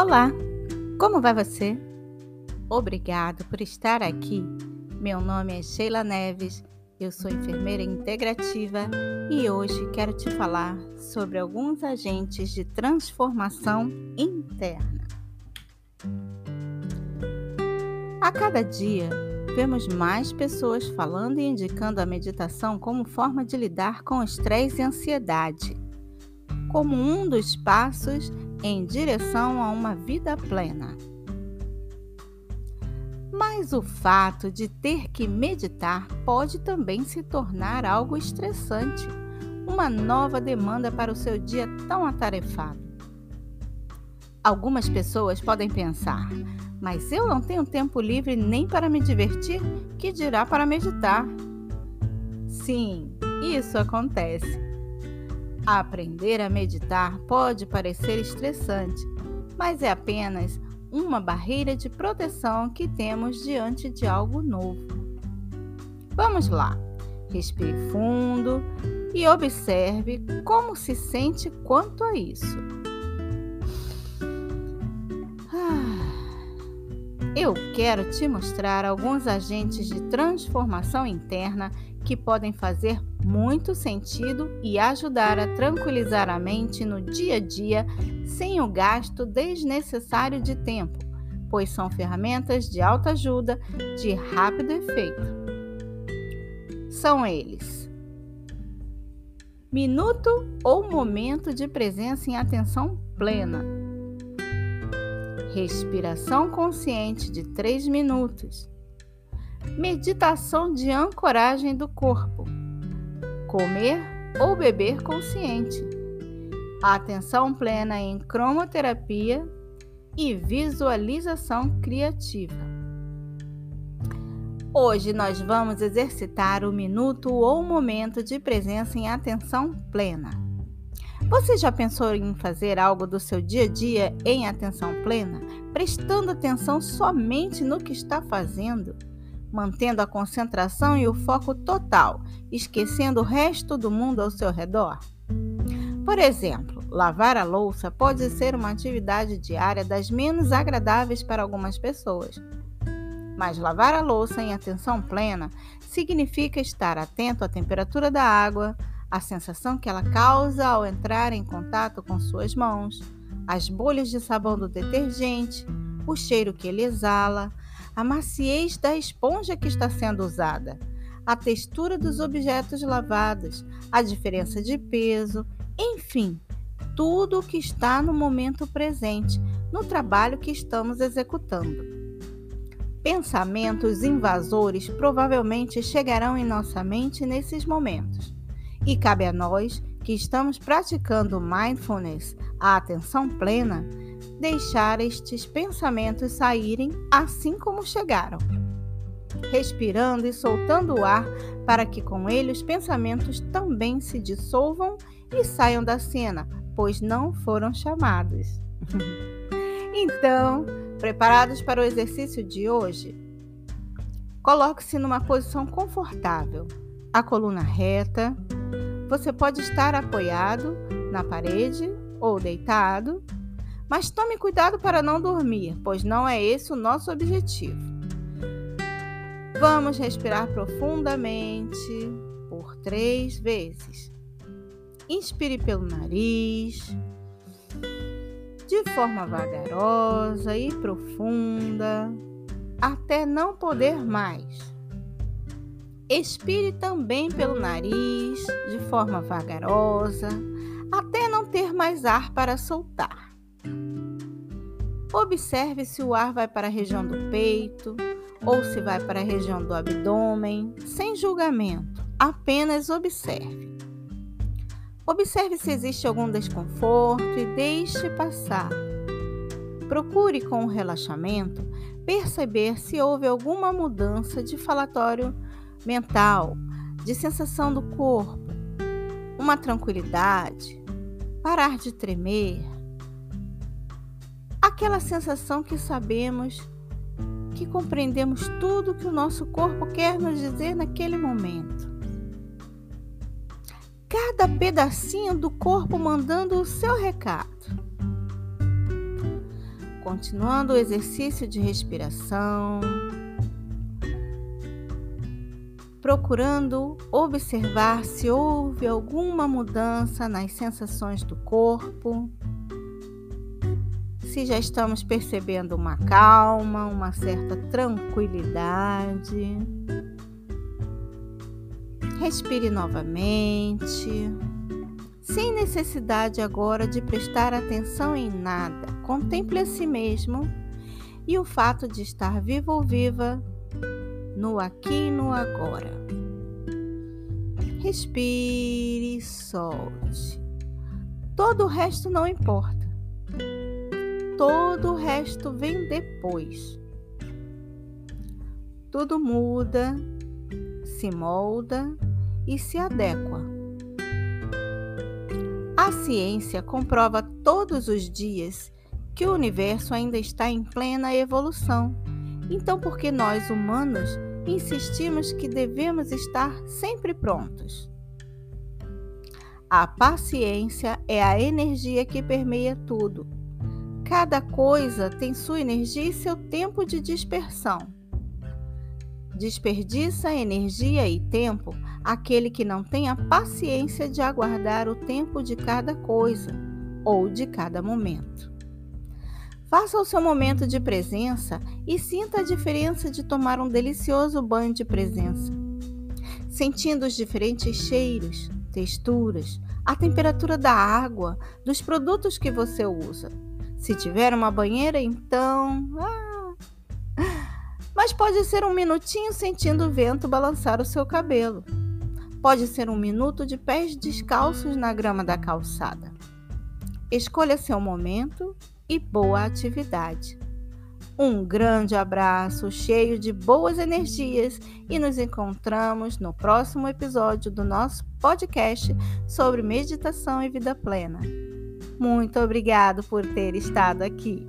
Olá, como vai você? Obrigado por estar aqui. Meu nome é Sheila Neves, eu sou enfermeira integrativa e hoje quero te falar sobre alguns agentes de transformação interna. A cada dia, vemos mais pessoas falando e indicando a meditação como forma de lidar com estresse e ansiedade, como um dos passos em direção a uma vida plena. Mas o fato de ter que meditar pode também se tornar algo estressante, uma nova demanda para o seu dia tão atarefado. Algumas pessoas podem pensar, mas eu não tenho tempo livre nem para me divertir, que dirá para meditar. Sim, isso acontece. Aprender a meditar pode parecer estressante, mas é apenas uma barreira de proteção que temos diante de algo novo. Vamos lá. Respire fundo e observe como se sente quanto a isso. Eu quero te mostrar alguns agentes de transformação interna que podem fazer muito sentido e ajudar a tranquilizar a mente no dia a dia sem o gasto desnecessário de tempo, pois são ferramentas de alta ajuda de rápido efeito. São eles: minuto ou momento de presença em atenção plena. Respiração consciente de 3 minutos Meditação de ancoragem do corpo. Comer ou beber consciente. Atenção plena em cromoterapia e visualização criativa. Hoje nós vamos exercitar o minuto ou momento de presença em atenção plena. Você já pensou em fazer algo do seu dia a dia em atenção plena, prestando atenção somente no que está fazendo? mantendo a concentração e o foco total, esquecendo o resto do mundo ao seu redor? Por exemplo, lavar a louça pode ser uma atividade diária das menos agradáveis para algumas pessoas. Mas lavar a louça em atenção plena significa estar atento à temperatura da água, à sensação que ela causa ao entrar em contato com suas mãos, as bolhas de sabão do detergente, o cheiro que ele exala, a maciez da esponja que está sendo usada, a textura dos objetos lavados, a diferença de peso, enfim, tudo o que está no momento presente, no trabalho que estamos executando. Pensamentos invasores provavelmente chegarão em nossa mente nesses momentos. E cabe a nós, que estamos praticando mindfulness, a atenção plena, deixar estes pensamentos saírem assim como chegaram, respirando e soltando o ar para que com ele os pensamentos também se dissolvam e saiam da cena, pois não foram chamados. então, preparados para o exercício de hoje? Coloque-se numa posição confortável, a coluna reta. Você pode estar apoiado na parede ou deitado mas tome cuidado para não dormir, pois não é esse o nosso objetivo. Vamos respirar profundamente por três vezes. Inspire pelo nariz, de forma vagarosa e profunda, até não poder mais. Expire também pelo nariz, de forma vagarosa, até não ter mais ar para soltar. Observe se o ar vai para a região do peito ou se vai para a região do abdômen, sem julgamento, apenas observe. Observe se existe algum desconforto e deixe passar. Procure com o relaxamento perceber se houve alguma mudança de falatório mental, de sensação do corpo, uma tranquilidade, parar de tremer, aquela sensação que sabemos que compreendemos tudo que o nosso corpo quer nos dizer naquele momento. Cada pedacinho do corpo mandando o seu recado. continuando o exercício de respiração, procurando observar se houve alguma mudança nas sensações do corpo, se já estamos percebendo uma calma, uma certa tranquilidade. Respire novamente, sem necessidade agora de prestar atenção em nada. Contemple a si mesmo e o fato de estar vivo ou viva no aqui e no agora. Respire solte. Todo o resto não importa. Todo o resto vem depois. Tudo muda, se molda e se adequa. A ciência comprova todos os dias que o universo ainda está em plena evolução. Então, por que nós humanos insistimos que devemos estar sempre prontos. A paciência é a energia que permeia tudo. Cada coisa tem sua energia e seu tempo de dispersão. Desperdiça energia e tempo aquele que não tem a paciência de aguardar o tempo de cada coisa ou de cada momento. Faça o seu momento de presença e sinta a diferença de tomar um delicioso banho de presença. Sentindo os diferentes cheiros, texturas, a temperatura da água, dos produtos que você usa. Se tiver uma banheira, então. Ah. Mas pode ser um minutinho sentindo o vento balançar o seu cabelo. Pode ser um minuto de pés descalços na grama da calçada. Escolha seu momento e boa atividade. Um grande abraço cheio de boas energias e nos encontramos no próximo episódio do nosso podcast sobre meditação e vida plena. Muito obrigado por ter estado aqui.